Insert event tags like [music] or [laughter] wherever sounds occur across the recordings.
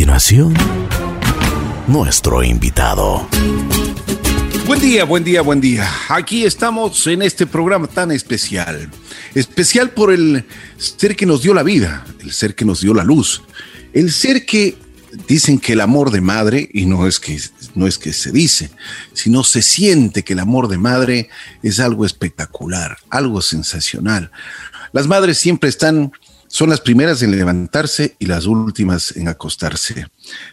continuación, nuestro invitado. Buen día, buen día, buen día. Aquí estamos en este programa tan especial. Especial por el ser que nos dio la vida, el ser que nos dio la luz, el ser que dicen que el amor de madre, y no es que, no es que se dice, sino se siente que el amor de madre es algo espectacular, algo sensacional. Las madres siempre están, son las primeras en levantarse y las últimas en acostarse.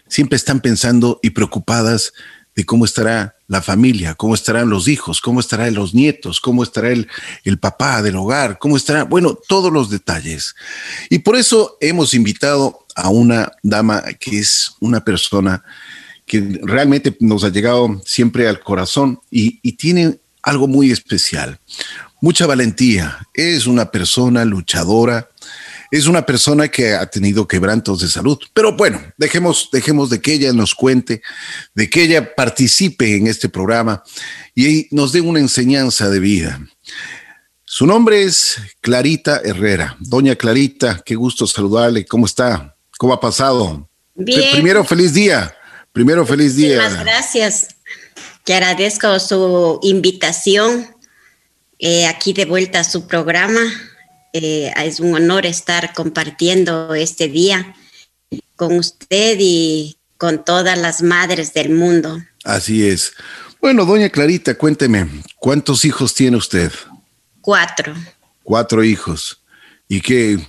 Siempre están pensando y preocupadas de cómo estará la familia, cómo estarán los hijos, cómo estarán los nietos, cómo estará el, el papá del hogar, cómo estará, bueno, todos los detalles. Y por eso hemos invitado a una dama que es una persona que realmente nos ha llegado siempre al corazón y, y tiene algo muy especial, mucha valentía, es una persona luchadora, es una persona que ha tenido quebrantos de salud. Pero bueno, dejemos, dejemos de que ella nos cuente, de que ella participe en este programa y nos dé una enseñanza de vida. Su nombre es Clarita Herrera. Doña Clarita, qué gusto saludarle. ¿Cómo está? ¿Cómo ha pasado? Bien. Primero, feliz día. Primero, feliz día. Muchas gracias. Que agradezco su invitación eh, aquí de vuelta a su programa. Eh, es un honor estar compartiendo este día con usted y con todas las madres del mundo. Así es. Bueno, doña Clarita, cuénteme, ¿cuántos hijos tiene usted? Cuatro. Cuatro hijos. ¿Y qué?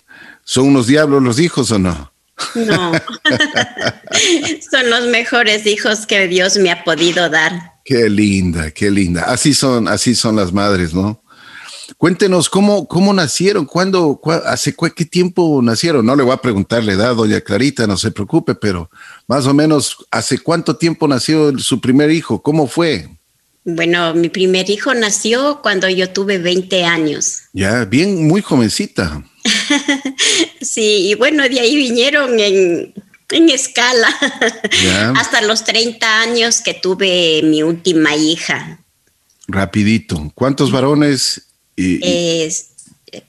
¿Son unos diablos los hijos o no? No. [laughs] son los mejores hijos que Dios me ha podido dar. Qué linda, qué linda. Así son, así son las madres, ¿no? Cuéntenos cómo, cómo nacieron, cuándo, hace qué tiempo nacieron. No le voy a preguntar la edad, doña Clarita, no se preocupe, pero más o menos, ¿hace cuánto tiempo nació su primer hijo? ¿Cómo fue? Bueno, mi primer hijo nació cuando yo tuve 20 años. Ya, bien, muy jovencita. [laughs] sí, y bueno, de ahí vinieron en, en escala [laughs] hasta los 30 años que tuve mi última hija. Rapidito. ¿Cuántos varones? Y, es,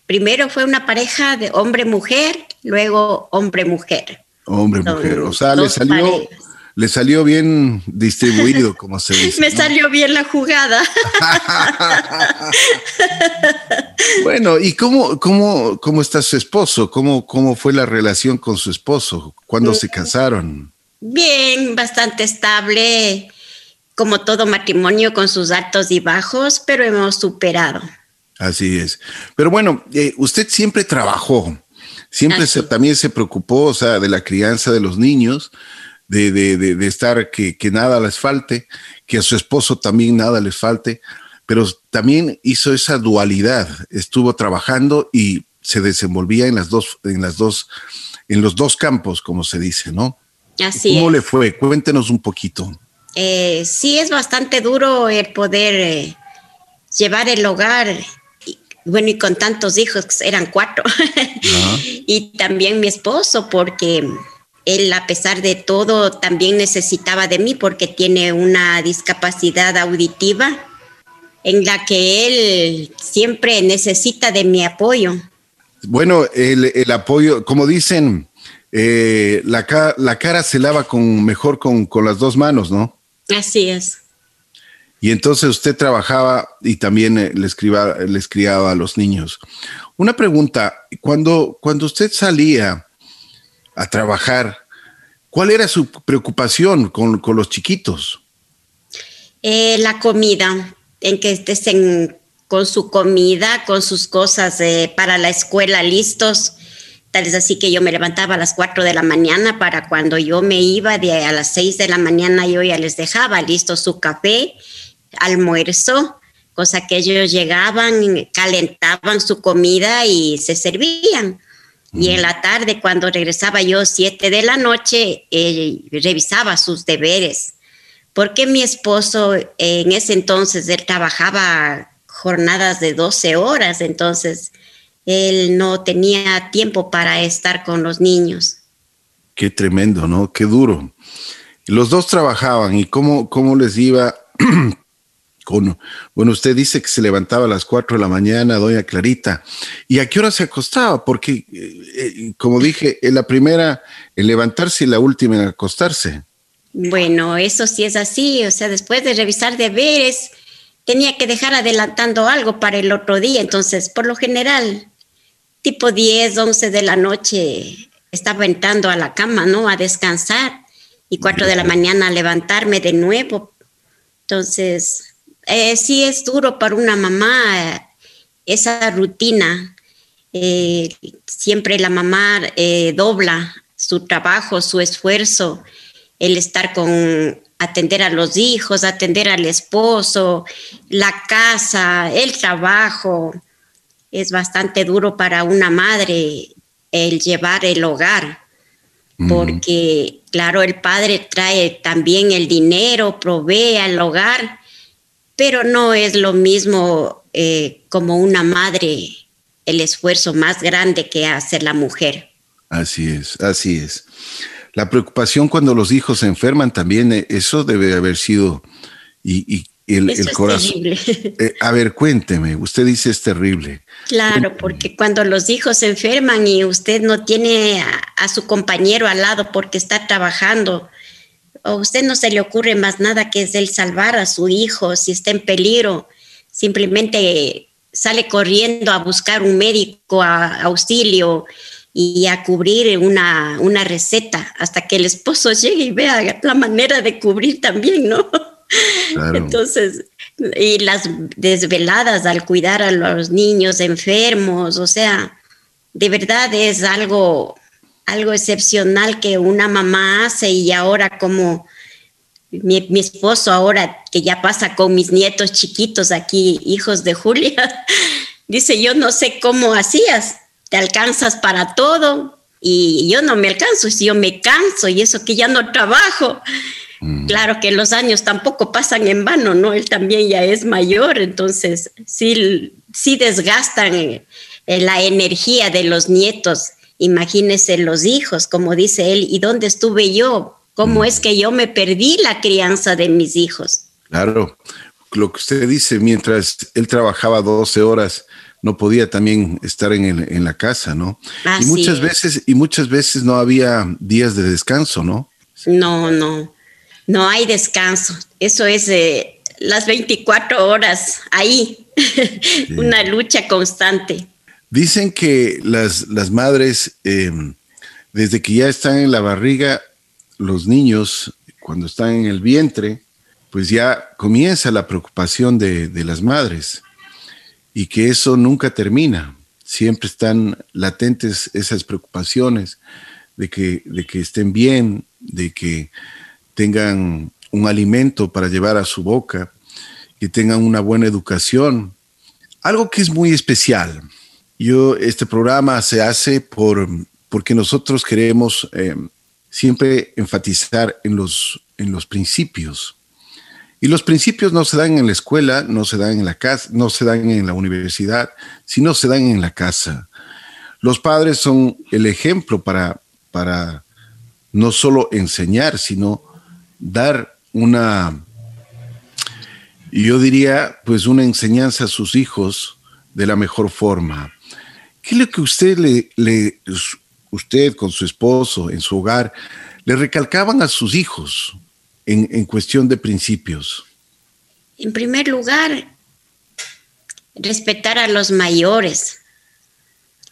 primero fue una pareja de hombre-mujer, luego hombre-mujer. Hombre-mujer. O sea, le salió, parejas. le salió bien distribuido, [laughs] como se dice. Me ¿no? salió bien la jugada. [laughs] bueno, ¿y cómo, cómo, cómo está su esposo? ¿Cómo, ¿Cómo fue la relación con su esposo? ¿Cuándo se casaron? Bien, bastante estable, como todo matrimonio con sus altos y bajos, pero hemos superado. Así es. Pero bueno, eh, usted siempre trabajó, siempre se, también se preocupó, o sea, de la crianza de los niños, de, de, de, de estar que, que, nada les falte, que a su esposo también nada les falte, pero también hizo esa dualidad, estuvo trabajando y se desenvolvía en las dos, en las dos, en los dos campos, como se dice, ¿no? Así ¿Cómo es. le fue? Cuéntenos un poquito. Eh, sí, es bastante duro el poder eh, llevar el hogar bueno, y con tantos hijos, eran cuatro, [laughs] y también mi esposo, porque él, a pesar de todo, también necesitaba de mí porque tiene una discapacidad auditiva en la que él siempre necesita de mi apoyo. Bueno, el, el apoyo, como dicen, eh, la, la, cara se lava con, mejor con, con las dos manos, ¿no? Así es. Y entonces usted trabajaba y también eh, les, criaba, a los niños. Una pregunta, cuando, cuando usted salía a trabajar, ¿cuál era su preocupación con, con los chiquitos? Eh, la comida, en que estén con su comida, con sus cosas eh, para la escuela listos. Tal es así que yo me levantaba a las 4 de la mañana para cuando yo me iba de a las 6 de la mañana yo ya les dejaba listo su café, almuerzo, cosa que ellos llegaban, calentaban su comida y se servían. Mm. Y en la tarde, cuando regresaba yo, 7 de la noche, eh, revisaba sus deberes. Porque mi esposo, eh, en ese entonces, él trabajaba jornadas de 12 horas, entonces él no tenía tiempo para estar con los niños. Qué tremendo, ¿no? Qué duro. Los dos trabajaban y cómo, cómo les iba [clears throat] con, bueno, usted dice que se levantaba a las 4 de la mañana, doña Clarita. ¿Y a qué hora se acostaba? Porque, eh, eh, como dije, en la primera en levantarse y la última en acostarse. Bueno, eso sí es así. O sea, después de revisar deberes, tenía que dejar adelantando algo para el otro día. Entonces, por lo general, tipo 10, 11 de la noche, estaba entrando a la cama, ¿no? A descansar. Y 4 de la mañana a levantarme de nuevo. Entonces, eh, sí es duro para una mamá esa rutina. Eh, siempre la mamá eh, dobla su trabajo, su esfuerzo, el estar con atender a los hijos, atender al esposo, la casa, el trabajo. Es bastante duro para una madre el llevar el hogar, porque claro, el padre trae también el dinero, provee al hogar, pero no es lo mismo eh, como una madre el esfuerzo más grande que hace la mujer. Así es, así es. La preocupación cuando los hijos se enferman también, eh, eso debe haber sido, y, el, corazón. Eh, a ver, cuénteme, usted dice es terrible. Claro, porque cuando los hijos se enferman y usted no tiene a su compañero al lado porque está trabajando, a usted no se le ocurre más nada que es el salvar a su hijo si está en peligro, simplemente sale corriendo a buscar un médico, a, auxilio y a cubrir una, una, receta hasta que el esposo [laughs] llegue y vea la manera de cubrir también, ¿no? Entonces, y las desveladas al cuidar a los niños enfermos, o sea, de verdad es algo algo excepcional que una mamá hace y ahora como mi, esposo ahora que ya pasa con mis nietos chiquitos aquí, hijos de Julia, [laughs] dice, yo no sé cómo hacías, te alcanzas para todo y yo no me alcanzo, si yo me canso y eso que ya no trabajo. Mm. Claro que los años tampoco pasan en vano, ¿no? Él también ya es mayor, entonces sí, sí desgastan la energía de los nietos Imagínese los hijos, como dice él, ¿y dónde estuve yo? ¿Cómo mm. es que yo me perdí la crianza de mis hijos? Claro, lo que usted dice, mientras él trabajaba 12 horas, no podía también estar en, la casa, ¿no? y muchas veces, y muchas veces no había días de descanso, ¿no? No, no, no hay descanso. Eso es eh, las 24 horas ahí, [laughs] una lucha constante. Dicen que las, las madres, em, desde que ya están en la barriga, los niños, cuando están en el vientre, pues ya comienza la preocupación de, las madres y que eso nunca termina. Siempre están latentes esas preocupaciones de que, de que estén bien, de que tengan un alimento para llevar a su boca, que tengan una buena educación. Algo que es muy especial, yo, este programa se hace por, porque nosotros queremos eh, siempre enfatizar en los, en los principios. Y los principios no se dan en la escuela, no se dan en la casa, no se dan en la universidad, sino se dan en la casa. Los padres son el ejemplo para, para no solo enseñar, sino dar una, yo diría, pues una enseñanza a sus hijos de la mejor forma. ¿Qué es lo que usted le, usted con su esposo en su hogar le recalcaban a sus hijos en, en cuestión de principios? En primer lugar, respetar a los mayores.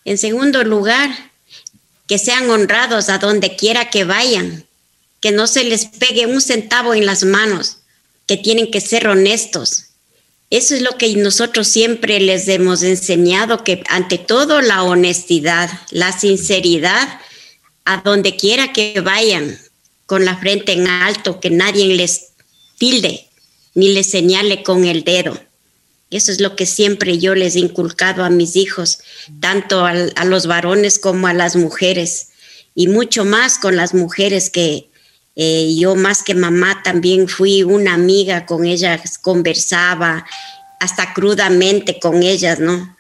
En segundo lugar, que sean honrados a donde quiera que vayan, que no se les pegue un centavo en las manos, que tienen que ser honestos, eso es lo que nosotros siempre les hemos enseñado, que ante todo la honestidad, la sinceridad, a donde quiera que vayan, con la frente en alto, que nadie les tilde ni les señale con el dedo. Eso es lo que siempre yo les he inculcado a mis hijos, tanto a, los varones como a las mujeres, y mucho más con las mujeres que eh, yo más que mamá también fui una amiga con ellas, conversaba hasta crudamente con ellas, ¿no?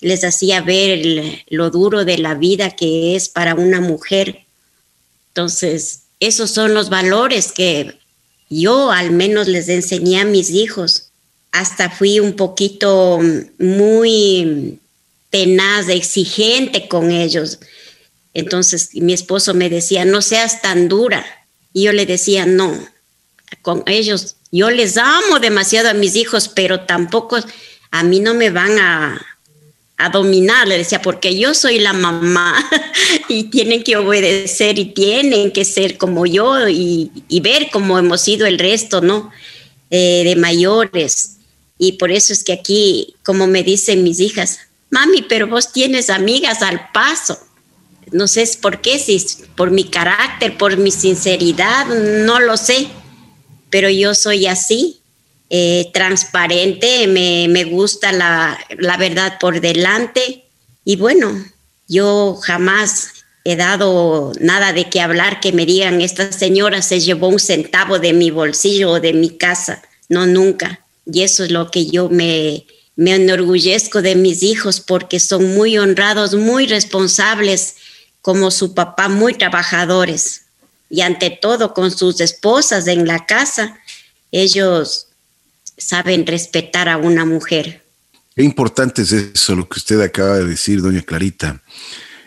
Les hacía ver lo duro de la vida que es para una mujer. Entonces, esos son los valores que yo al menos les enseñé a mis hijos, hasta fui un poquito muy tenaz, exigente con ellos. Entonces mi esposo me decía, no seas tan dura. Y yo le decía, no, con ellos, yo les amo demasiado a mis hijos, pero tampoco a mí no me van a, a dominar, le decía, porque yo soy la mamá [laughs] y tienen que obedecer y tienen que ser como yo y, ver cómo hemos sido el resto, ¿no? Eh, de mayores. Y por eso es que aquí, como me dicen mis hijas, mami, pero vos tienes amigas al paso. No sé por qué, si por mi carácter, por mi sinceridad, no lo sé, pero yo soy así eh, transparente, me, me gusta la, la, verdad por delante. Y bueno, yo jamás he dado nada de qué hablar que me digan, esta señora se llevó un centavo de mi bolsillo o de mi casa, no, nunca. Y eso es lo que yo me, me enorgullezco de mis hijos porque son muy honrados, muy responsables, como su papá, muy trabajadores. Y ante todo, con sus esposas en la casa, ellos saben respetar a una mujer. Qué importante es eso, lo que usted acaba de decir, doña Clarita.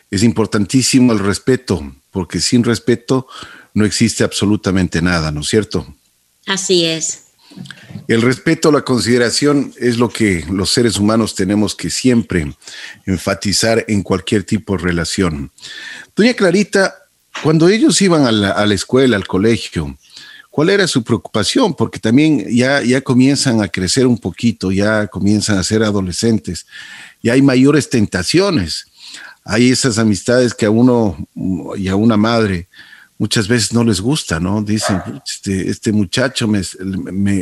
Es importantísimo el respeto, porque sin respeto no existe absolutamente nada, ¿no es cierto? Así es. El respeto, la consideración es lo que los seres humanos tenemos que siempre enfatizar en cualquier tipo de relación. Doña Clarita, cuando ellos iban a la, escuela, al colegio, ¿Cuál era su preocupación? Porque también ya, ya comienzan a crecer un poquito, ya comienzan a ser adolescentes y hay mayores tentaciones. Hay esas amistades que a uno y a una madre muchas veces no les gusta, ¿no? Dicen, este, este muchacho me,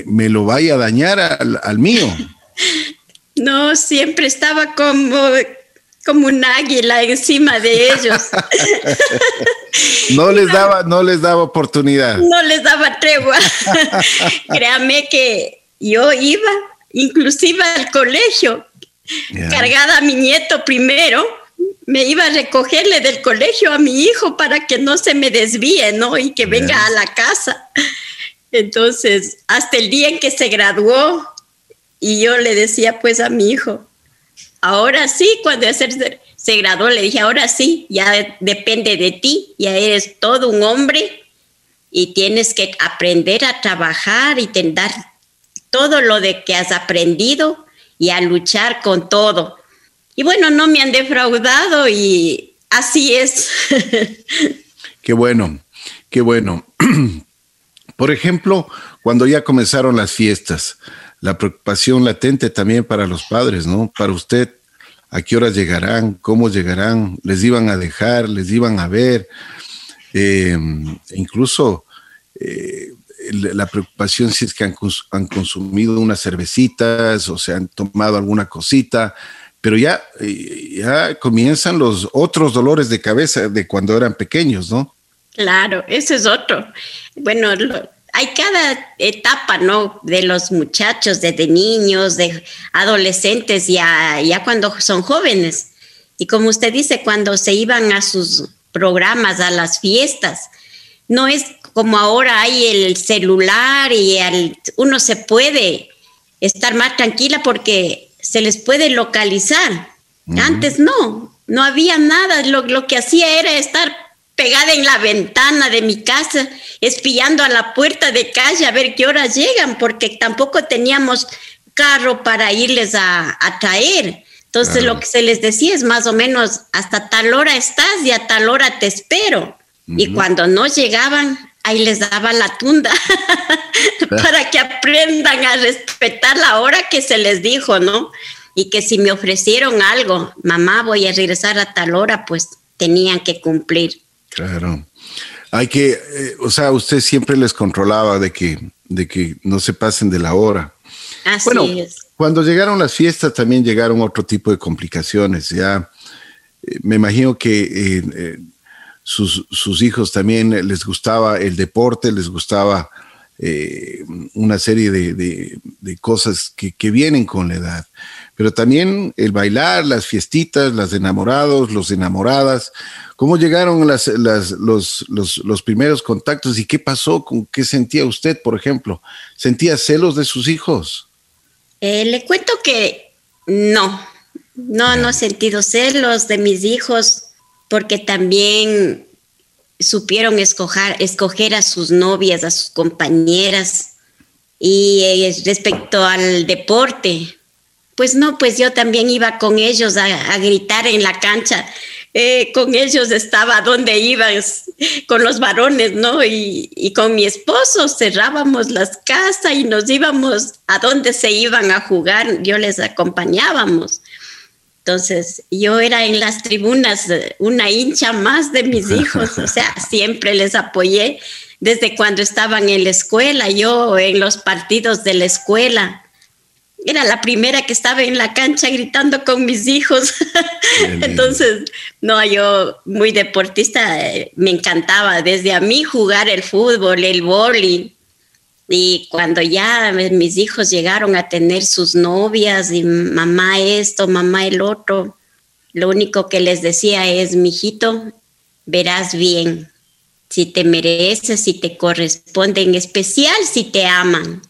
me, lo vaya a dañar al, al mío. [laughs] No, siempre estaba como como un águila encima de ellos. [laughs] no les [laughs] daba, no les daba oportunidad. No les daba tregua. Créame que yo iba inclusive al colegio, cargada a mi nieto primero, me iba a recogerle del colegio a mi hijo para que no se me desvíe, ¿no? Y que venga a la casa. Entonces, hasta el día en que se graduó, y yo le decía pues a mi hijo, ahora sí, cuando se, se graduó, le dije, ahora sí, ya depende de ti, ya eres todo un hombre y tienes que aprender a trabajar y tener todo lo de que has aprendido y a luchar con todo. Y bueno, no me han defraudado y así es. [laughs] Qué bueno, qué bueno. [clears throat] Por ejemplo, cuando ya comenzaron las fiestas, la preocupación latente también para los padres, ¿no? Para usted, ¿a qué horas llegarán? ¿Cómo llegarán? ¿Les iban a dejar? ¿Les iban a ver? Eh, incluso eh, la preocupación si es que han, consumido unas cervecitas o se han tomado alguna cosita, pero ya, eh, ya comienzan los otros dolores de cabeza de cuando eran pequeños, ¿no? Claro, ese es otro. Bueno, lo, hay cada etapa, ¿no? De los muchachos, de, niños, de adolescentes, ya, ya cuando son jóvenes. Y como usted dice, cuando se iban a sus programas, a las fiestas, no es como ahora hay el celular y uno se puede estar más tranquila porque se les puede localizar. Antes no, no había nada, lo, lo que hacía era estar pegada en la ventana de mi casa, espiando a la puerta de calle a ver qué horas llegan, porque tampoco teníamos carro para irles a, traer. Entonces lo que se les decía es más o menos, hasta tal hora estás y a tal hora te espero. Y cuando no llegaban, ahí les daba la tunda [laughs] para que a respetar la hora que se les dijo, ¿no? Y que si me ofrecieron algo, mamá, voy a regresar a tal hora, pues tenían que cumplir. Claro. Hay que, eh, o sea, usted siempre les controlaba de que, de que no se pasen de la hora. Así bueno, es. Cuando llegaron las fiestas también llegaron otro tipo de complicaciones. Ya eh, me imagino que eh, sus, sus, hijos también les gustaba el deporte, les gustaba una serie de, de, cosas que, que, vienen con la edad. Pero también el bailar, las fiestitas, las enamorados, los enamoradas. ¿Cómo llegaron las, los, primeros contactos y qué pasó? ¿Con qué sentía usted, por ejemplo? ¿Sentía celos de sus hijos? Eh, le cuento que no, no, no he sentido celos de mis hijos porque también supieron escoger, a sus novias, a sus compañeras. Y eh, respecto al deporte, pues no, pues yo también iba con ellos a, gritar en la cancha. Eh, con ellos estaba donde ibas, con los varones, ¿no? Y, y, con mi esposo cerrábamos las casas y nos íbamos a donde se iban a jugar, yo les acompañábamos. Entonces, yo era en las tribunas una hincha más de mis [laughs] hijos, o sea, siempre les apoyé desde cuando estaban en la escuela, yo en los partidos de la escuela. Era la primera que estaba en la cancha gritando con mis hijos. [laughs] Entonces, no, yo muy deportista, eh, me encantaba desde a mí jugar el fútbol, el bowling, y cuando ya mis hijos llegaron a tener sus novias y mamá esto, mamá el otro, lo único que les decía es, mijito, verás bien, si te mereces, si te corresponde, en especial si te aman,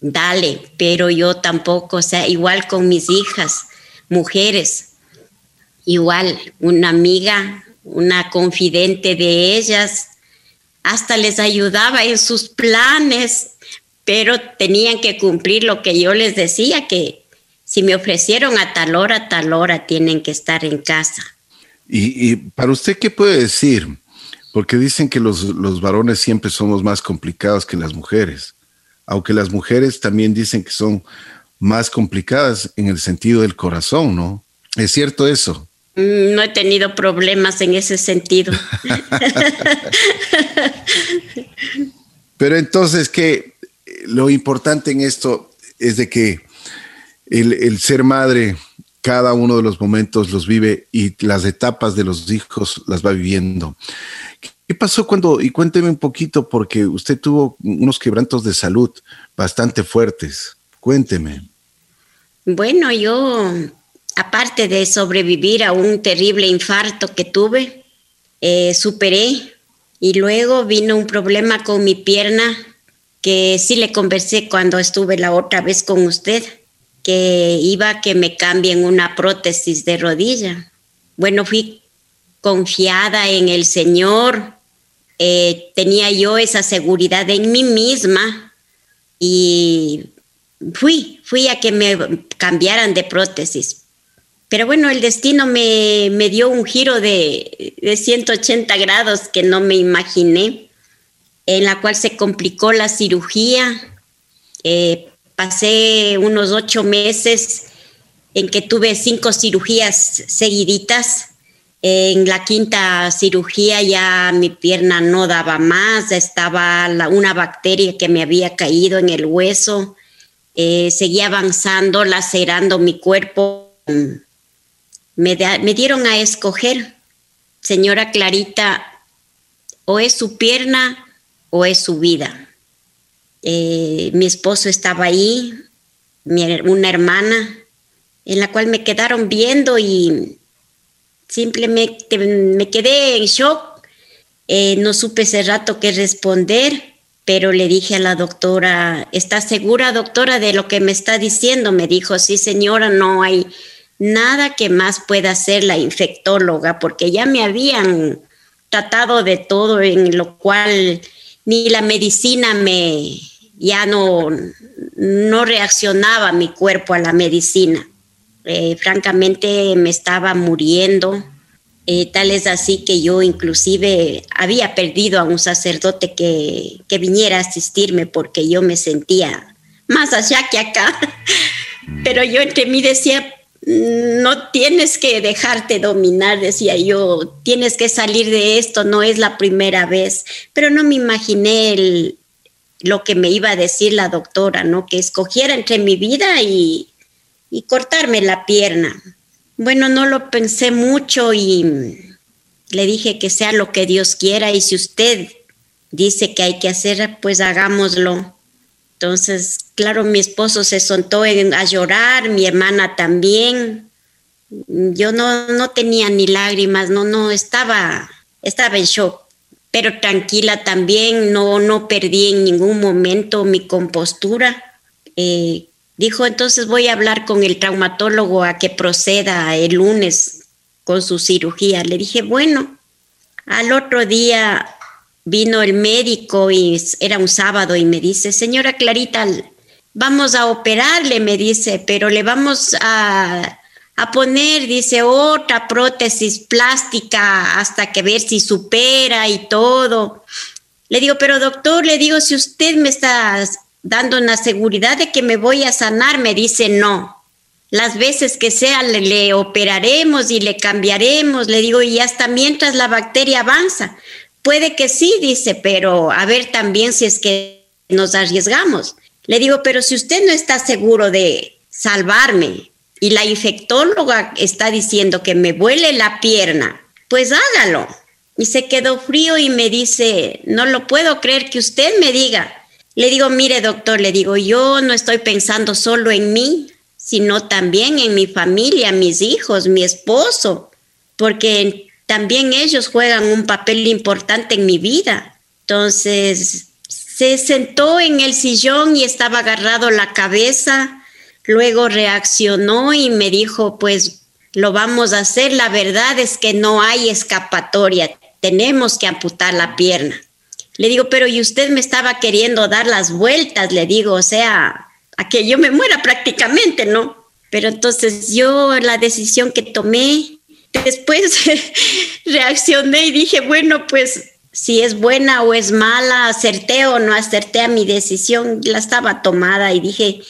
dale, pero yo tampoco, o sea, igual con mis hijas, mujeres, igual una amiga, una confidente de ellas, hasta les ayudaba en sus planes, pero tenían que cumplir lo que yo les decía, que si me ofrecieron a tal hora, tal hora tienen que estar en casa. ¿Y, para usted qué puede decir? Porque dicen que los, los varones siempre somos más complicados que las mujeres, aunque las mujeres también dicen que son más complicadas en el sentido del corazón, ¿no? ¿Es cierto eso? Mm, no he tenido problemas en ese sentido. [laughs] Pero entonces que lo importante en esto es de que el, ser madre, cada uno de los momentos los vive y las etapas de los hijos las va viviendo. ¿Qué pasó cuando, y cuénteme un poquito, porque usted tuvo unos quebrantos de salud bastante fuertes? Cuénteme. Bueno, yo aparte de sobrevivir a un terrible infarto que tuve, eh, superé y luego vino un problema con mi pierna que sí le conversé cuando estuve la otra vez con usted, que iba a que me cambien una prótesis de rodilla. Bueno, fui confiada en el Señor, eh, tenía yo esa seguridad en mí misma y fui, fui a que me cambiaran de prótesis. Pero bueno, el destino me, dio un giro de, 180 grados que no me imaginé, en la cual se complicó la cirugía. Eh, pasé unos ocho meses en que tuve cinco cirugías seguiditas. En la quinta cirugía ya mi pierna no daba más, estaba una bacteria que me había caído en el hueso, eh, seguía avanzando, lacerando mi cuerpo me, dieron a escoger, señora Clarita, o es su pierna o es su vida. Eh, mi esposo estaba ahí, una hermana, en la cual me quedaron viendo y simplemente me quedé en shock. Eh, no supe ese rato qué responder, pero le dije a la doctora, ¿está segura, doctora, de lo que me está diciendo? Me dijo, sí, señora, no hay nada que más pueda hacer la infectóloga, porque ya me habían tratado de todo, en lo cual ni la medicina me, ya no, no reaccionaba mi cuerpo a la medicina. Eh, francamente me estaba muriendo. Eh, tal es así que yo inclusive había perdido a un sacerdote que, que viniera a asistirme porque yo me sentía más allá que acá. [laughs] Pero yo entre mí decía, no tienes que dejarte dominar, decía yo, tienes que salir de esto, no es la primera vez, pero no me imaginé lo que me iba a decir la doctora, ¿no? Que escogiera entre mi vida y, y cortarme la pierna. Bueno, no lo pensé mucho y le dije que sea lo que Dios quiera y si usted dice que hay que hacer, pues hagámoslo. Entonces, claro, mi esposo se soltó a llorar, mi hermana también. Yo no, no tenía ni lágrimas, no, no, estaba, estaba en shock, pero tranquila también, no, no perdí en ningún momento mi compostura. Eh, Dijo, entonces voy a hablar con el traumatólogo a que proceda el lunes con su cirugía. Le dije, bueno, al otro día vino el médico y era un sábado y me dice, señora Clarita, vamos a operarle, me dice, pero le vamos a, a poner, dice, otra prótesis plástica hasta que ver si supera y todo. Le digo, pero doctor, le digo, si usted me está dando una seguridad de que me voy a sanar, me dice, no. Las veces que sea le, le operaremos y le cambiaremos, le digo, y hasta mientras la bacteria avanza. Puede que sí, dice, pero a ver también si es que nos arriesgamos. Le digo, pero si usted no está seguro de salvarme y la infectóloga está diciendo que me vuele la pierna, pues hágalo. Y se quedó frío y me dice, no lo puedo creer que usted me diga. Le digo, mire doctor, le digo, yo no estoy pensando solo en mí, sino también en mi familia, mis hijos, mi esposo, porque también ellos juegan un papel importante en mi vida. Entonces, se sentó en el sillón y estaba agarrado la cabeza, luego reaccionó y me dijo, pues lo vamos a hacer, la verdad es que no hay escapatoria, tenemos que amputar la pierna. Le digo, pero y usted me estaba queriendo dar las vueltas, le digo, o sea, a que yo me muera prácticamente, ¿no? Pero entonces yo la decisión que tomé Después [laughs] reaccioné y dije, bueno, pues si es buena o es mala, acerté o no acerté a mi decisión, la estaba tomada y dije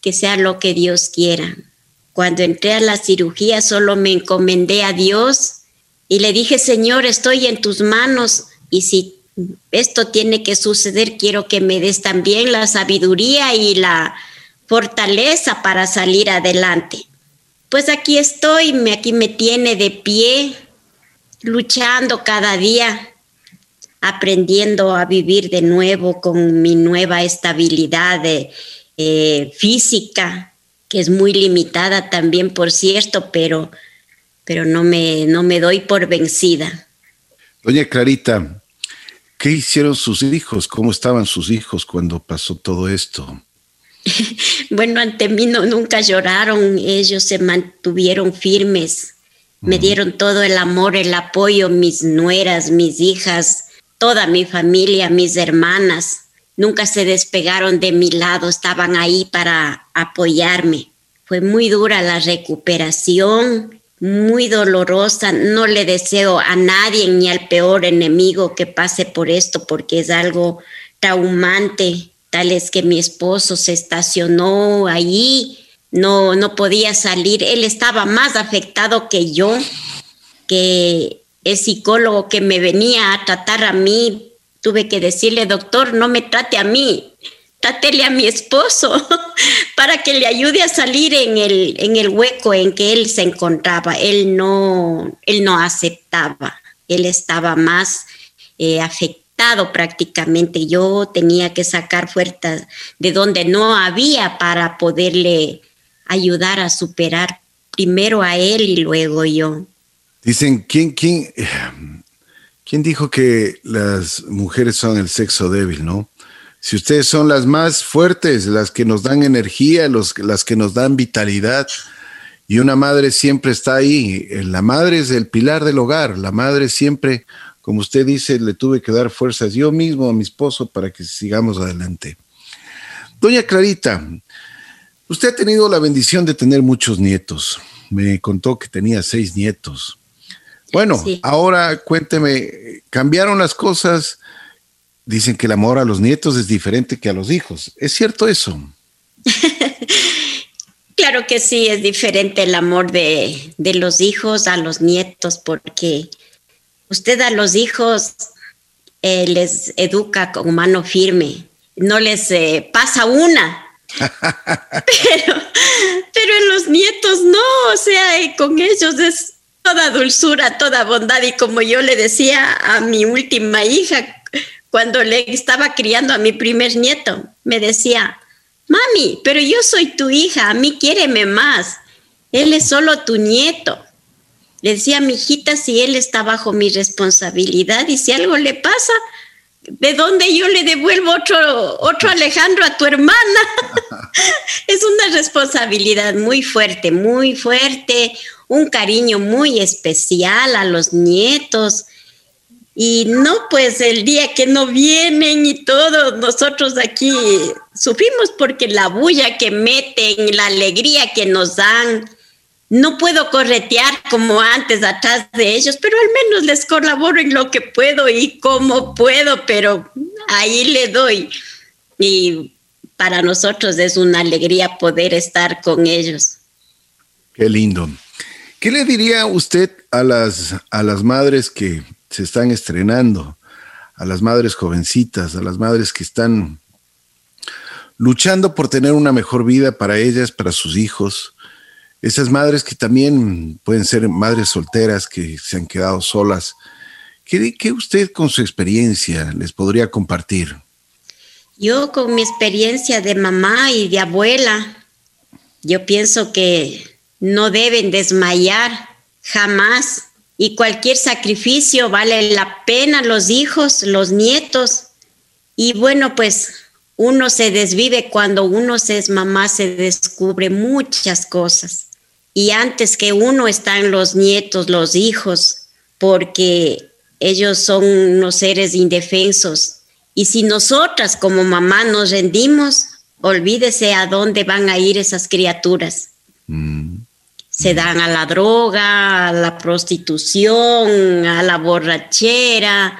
que sea lo que Dios quiera. Cuando entré a la cirugía solo me encomendé a Dios y le dije, Señor, estoy en tus manos y si esto tiene que suceder, quiero que me des también la sabiduría y la fortaleza para salir adelante. Pues aquí estoy, aquí me tiene de pie, luchando cada día, aprendiendo a vivir de nuevo con mi nueva estabilidad eh, física, que es muy limitada también, por cierto, pero, pero no, me, no me doy por vencida. Doña Clarita, ¿qué hicieron sus hijos? ¿Cómo estaban sus hijos cuando pasó todo esto? [laughs] bueno, ante mí no, nunca lloraron, ellos se mantuvieron firmes, me dieron todo el amor, el apoyo, mis nueras, mis hijas, toda mi familia, mis hermanas, nunca se despegaron de mi lado, estaban ahí para apoyarme. Fue muy dura la recuperación, muy dolorosa. No le deseo a nadie ni al peor enemigo que pase por esto porque es algo traumante tal es que mi esposo se estacionó allí, no, no podía salir, él estaba más afectado que yo, que el psicólogo que me venía a tratar a mí, tuve que decirle, doctor, no me trate a mí, trátele a mi esposo [laughs] para que le ayude a salir en el, en el hueco en que él se encontraba. Él no, él no aceptaba, él estaba más eh, afectado prácticamente. Yo tenía que sacar fuerzas de donde no había para poderle ayudar a superar primero a él y luego yo. Dicen, ¿quién, quién, quién dijo que las mujeres son el sexo débil, no? Si ustedes son las más fuertes, las que nos dan energía, los, las que nos dan vitalidad, y una madre siempre está ahí. La madre es el pilar del hogar, la madre siempre como usted dice, le tuve que dar fuerzas yo mismo a mi esposo para que sigamos adelante. Doña Clarita, usted ha tenido la bendición de tener muchos nietos. Me contó que tenía seis nietos. Bueno, ahora cuénteme, ¿cambiaron las cosas? Dicen que el amor a los nietos es diferente que a los hijos. ¿Es cierto eso? [laughs] claro que sí, es diferente el amor de, de los hijos a los nietos porque Usted a los hijos eh, les educa con mano firme, no les eh, pasa una. [laughs] pero, pero en los nietos no, o sea, eh, con ellos es toda dulzura, toda bondad. Y como yo le decía a mi última hija, cuando le estaba criando a mi primer nieto, me decía, mami, pero yo soy tu hija, a mí quiéreme más. Él es solo tu nieto. Le decía mi hijita si él está bajo mi responsabilidad y si algo le pasa, ¿de dónde yo le devuelvo otro, otro Alejandro a tu hermana? [laughs] es una responsabilidad muy fuerte, muy fuerte, un cariño muy especial a los nietos. Y no, pues el día que no vienen y todo, nosotros aquí sufrimos porque la bulla que meten, la alegría que nos dan, no puedo corretear como antes atrás de ellos, pero al menos les colaboro en lo que puedo y como puedo, pero ahí le doy. Y para nosotros es una alegría poder estar con ellos. Qué lindo. ¿Qué le diría usted a las, a las madres que se están estrenando, a las madres jovencitas, a las madres que están luchando por tener una mejor vida para ellas, para sus hijos? Esas madres que también pueden ser madres solteras que se han quedado solas. ¿Qué, qué usted con su experiencia les podría compartir? Yo con mi experiencia de mamá y de abuela, yo pienso que no deben desmayar jamás y cualquier sacrificio vale la pena, los hijos, los nietos. Y bueno, pues uno se desvive cuando uno se es mamá, se descubre muchas cosas. Y antes que uno están los nietos, los hijos, porque ellos son unos seres indefensos. Y si nosotras como mamá nos rendimos, olvídese a dónde van a ir esas criaturas. Mm se dan a la droga, a la prostitución, a la borrachera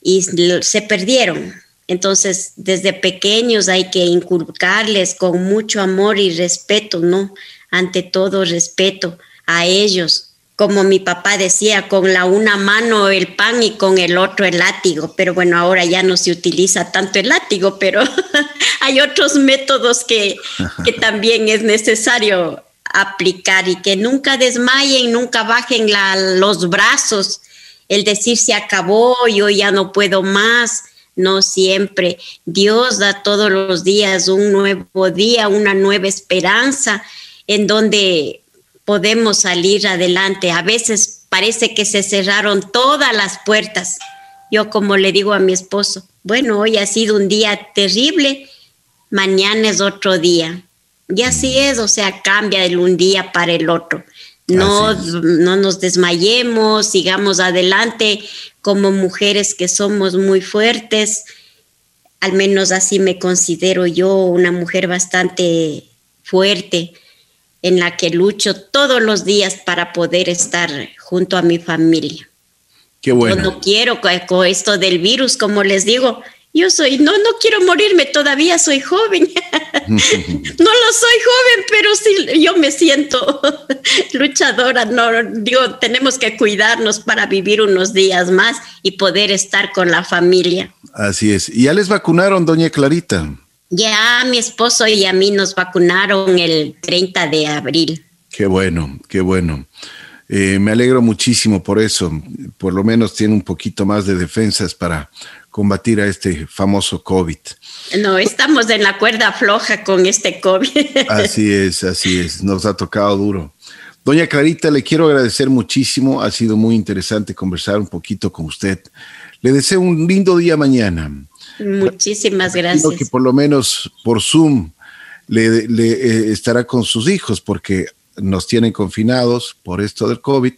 y se perdieron. Entonces, desde pequeños hay que inculcarles con mucho amor y respeto, ¿no? Ante todo respeto a ellos. Como mi papá decía, con la una mano el pan y con el otro el látigo. Pero bueno, ahora ya no se utiliza tanto el látigo, pero [laughs] hay otros métodos que, [laughs] que también es necesario aplicar y que nunca desmayen, nunca bajen los brazos, el decir se acabó, yo ya no puedo más, no siempre. Dios da todos los días un nuevo día, una nueva esperanza en donde podemos salir adelante. A veces parece que se cerraron todas las puertas. Yo como le digo a mi esposo, bueno, hoy ha sido un día terrible, mañana es otro día y así es, o sea, cambia de un día para el otro. No, no nos desmayemos, sigamos adelante como mujeres que somos muy fuertes. Al menos así me considero yo una mujer bastante fuerte en la que lucho todos los días para poder estar junto a mi familia. Qué bueno. Yo no quiero con esto del virus, como les digo, yo soy, no, no quiero morirme, todavía soy joven. [laughs] no lo soy joven, pero sí, yo me siento [laughs] luchadora. No, digo, tenemos que cuidarnos para vivir unos días más y poder estar con la familia. Así es. ¿Y ya les vacunaron, doña Clarita? Ya mi esposo y a mí nos vacunaron el 30 de abril. Qué bueno, qué bueno. Eh, me alegro muchísimo por eso. Por lo menos tiene un poquito más de defensas para combatir a este famoso COVID. No, estamos en la cuerda floja con este COVID. [laughs] Así es, así es, nos ha tocado duro. Doña Clarita, le quiero agradecer muchísimo, ha sido muy interesante conversar un poquito con usted. Le deseo un lindo día mañana. Muchísimas gracias. que por lo menos por Zoom le, eh, estará con sus hijos, porque nos tienen confinados por esto del COVID,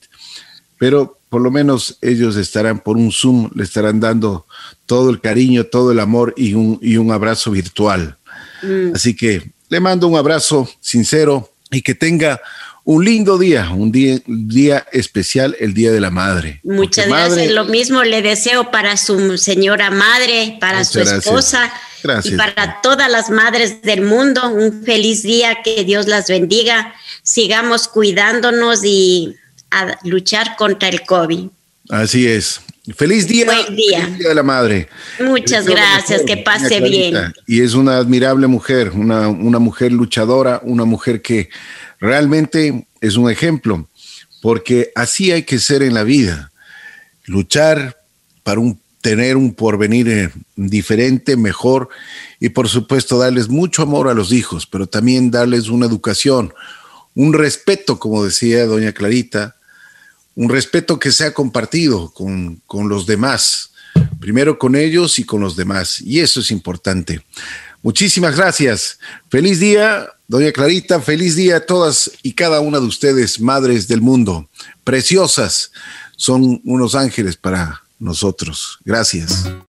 pero por lo menos ellos estarán por un Zoom, le estarán dando todo el cariño, todo el amor y un, y un abrazo virtual. Mm. Así que le mando un abrazo sincero y que tenga un lindo día, un día, día especial, el Día de la Madre. Muchas gracias. Lo mismo le deseo para su señora madre, para su esposa y para todas las madres del mundo. Un feliz día, que Dios las bendiga. Sigamos cuidándonos y a luchar contra el COVID. Así es. Feliz día, Buen día. Feliz día de la Madre. Muchas gracias, que pase bien. Y es una admirable mujer, una, una mujer luchadora, una mujer que realmente es un ejemplo, porque así hay que ser en la vida. Luchar para un, tener un porvenir eh, diferente, mejor, y por supuesto darles mucho amor a los hijos, pero también darles una educación, un respeto, como decía doña Clarita, un respeto que sea compartido con, los demás, primero con ellos y con los demás. Y eso es importante. Muchísimas gracias. Feliz día, doña Clarita. Feliz día a todas y cada una de ustedes, madres del mundo. Preciosas. Son unos ángeles para nosotros. Gracias.